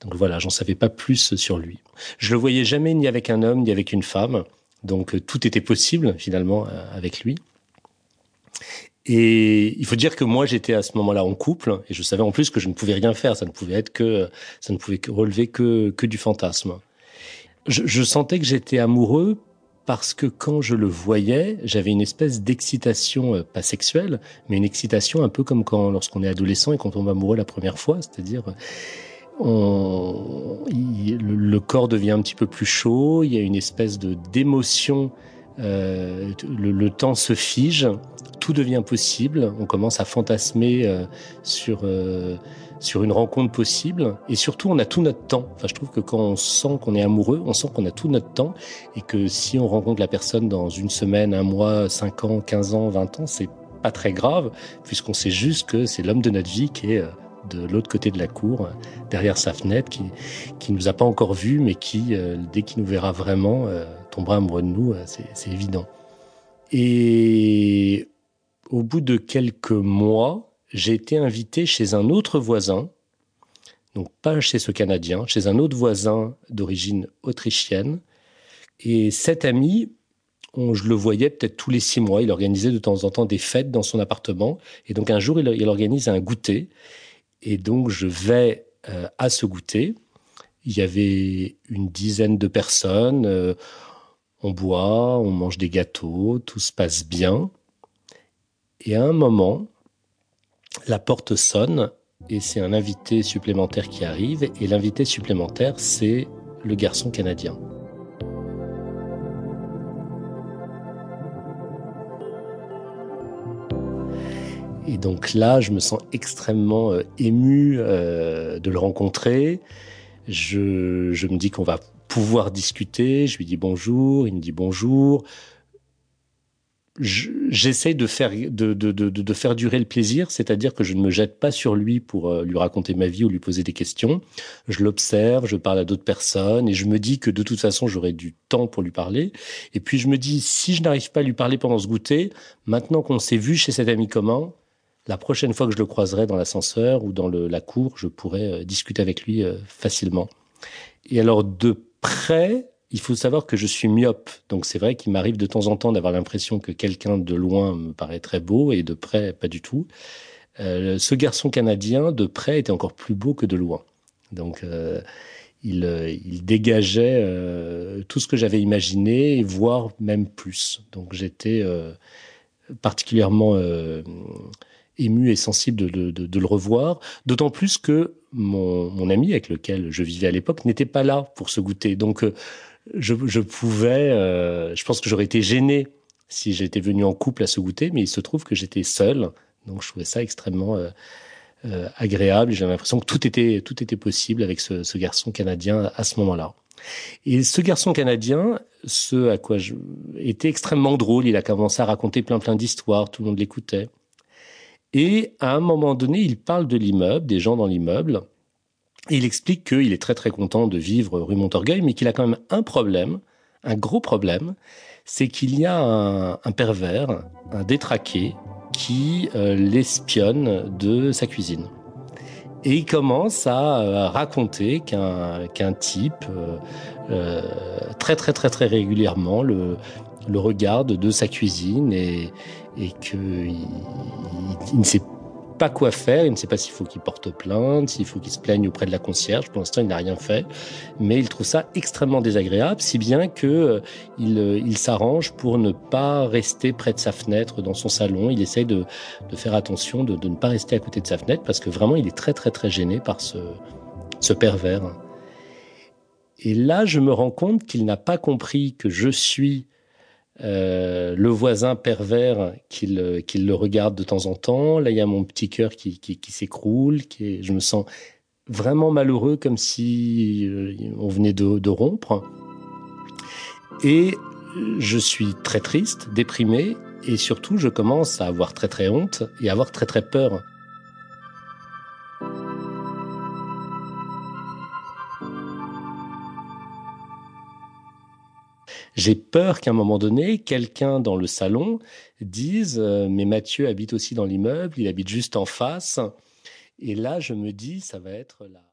Donc voilà, j'en savais pas plus sur lui. Je le voyais jamais ni avec un homme ni avec une femme. Donc tout était possible finalement avec lui. Et il faut dire que moi j'étais à ce moment-là en couple et je savais en plus que je ne pouvais rien faire, ça ne pouvait être que ça ne pouvait relever que que du fantasme. Je sentais que j'étais amoureux parce que quand je le voyais, j'avais une espèce d'excitation, euh, pas sexuelle, mais une excitation un peu comme quand lorsqu'on est adolescent et quand on va amoureux la première fois, c'est-à-dire on, le, corps devient un petit peu plus chaud, il y a une espèce de d'émotion, euh, le, temps se fige, tout devient possible, on commence à fantasmer euh, sur euh, sur une rencontre possible et surtout on a tout notre temps. Enfin, je trouve que quand on sent qu'on est amoureux, on sent qu'on a tout notre temps et que si on rencontre la personne dans une semaine, un mois, cinq ans, quinze ans, vingt ans, c'est pas très grave puisqu'on sait juste que c'est l'homme de notre vie qui est euh, de l'autre côté de la cour, derrière sa fenêtre, qui qui nous a pas encore vus, mais qui dès qu'il nous verra vraiment tombera amoureux de nous, c'est évident. Et au bout de quelques mois, j'ai été invité chez un autre voisin, donc pas chez ce Canadien, chez un autre voisin d'origine autrichienne. Et cet ami, on, je le voyais peut-être tous les six mois. Il organisait de temps en temps des fêtes dans son appartement. Et donc un jour, il, organise un goûter. Et donc je vais euh, à ce goûter. Il y avait une dizaine de personnes. Euh, on boit, on mange des gâteaux, tout se passe bien. Et à un moment, la porte sonne et c'est un invité supplémentaire qui arrive et l'invité supplémentaire c'est le garçon canadien. Et donc là, je me sens extrêmement euh, ému euh, de le rencontrer. Je, je me dis qu'on va pouvoir discuter. Je lui dis bonjour, il me dit bonjour j'essaie de faire de, de, de, de, faire durer le plaisir, c'est-à-dire que je ne me jette pas sur lui pour euh, lui raconter ma vie ou lui poser des questions. Je l'observe, je parle à d'autres personnes et je me dis que de toute façon j'aurai du temps pour lui parler. Et puis je me dis si je n'arrive pas à lui parler pendant ce goûter, maintenant qu'on s'est vu chez cet ami commun, la prochaine fois que je le croiserai dans l'ascenseur ou dans le, la cour, je pourrai euh, discuter avec lui euh, facilement. Et alors de près, il faut savoir que je suis myope, donc c'est vrai qu'il m'arrive de temps en temps d'avoir l'impression que quelqu'un de loin me paraît très beau et de près pas du tout. Euh, ce garçon canadien de près était encore plus beau que de loin. Donc euh, il, euh, il, dégageait tout ce que j'avais imaginé, voire même plus. Donc j'étais particulièrement ému et sensible de le revoir, d'autant plus que mon, mon, ami avec lequel je vivais à l'époque n'était pas là pour se goûter. Donc je, je pouvais, euh, je pense que j'aurais été gêné si j'étais venu en couple à ce goûter, mais il se trouve que j'étais seul, donc je trouvais ça extrêmement euh, euh, agréable. J'avais l'impression que tout était tout était possible avec ce, ce garçon canadien à ce moment-là. Et ce garçon canadien, ce à quoi je était extrêmement drôle. Il a commencé à raconter plein plein d'histoires, tout le monde l'écoutait. Et à un moment donné, il parle de l'immeuble, des gens dans l'immeuble, il explique qu'il est très très content de vivre rue Montorgueil, mais qu'il a quand même un problème, un gros problème, c'est qu'il y a un, pervers, un détraqué, qui euh, l'espionne de sa cuisine. Et il commence à euh, raconter qu'un qu'un type euh, très très très très régulièrement le, le regarde de sa cuisine et, et qu'il il, il ne sait pas quoi faire. Il ne sait pas s'il faut qu'il porte plainte, s'il faut qu'il se plaigne auprès de la concierge. Pour l'instant, il n'a rien fait, mais il trouve ça extrêmement désagréable, si bien que euh, il, euh, il s'arrange pour ne pas rester près de sa fenêtre dans son salon. Il essaye de, faire attention de, ne pas rester à côté de sa fenêtre parce que vraiment, il est très très très gêné par ce pervers. Et là, je me rends compte qu'il n'a pas compris que je suis euh, le voisin pervers qui le, qui le regarde de temps en temps. Là, il y a mon petit cœur qui s'écroule. Qui je me sens vraiment malheureux, comme si euh, on venait de, de rompre. Et je suis très triste, déprimé, et surtout, je commence à avoir très très honte et à avoir très très peur J'ai peur qu'à un moment donné, quelqu'un dans le salon dise euh, Mais Mathieu habite aussi dans l'immeuble, il habite juste en face. Et là, je me dis Ça va être là.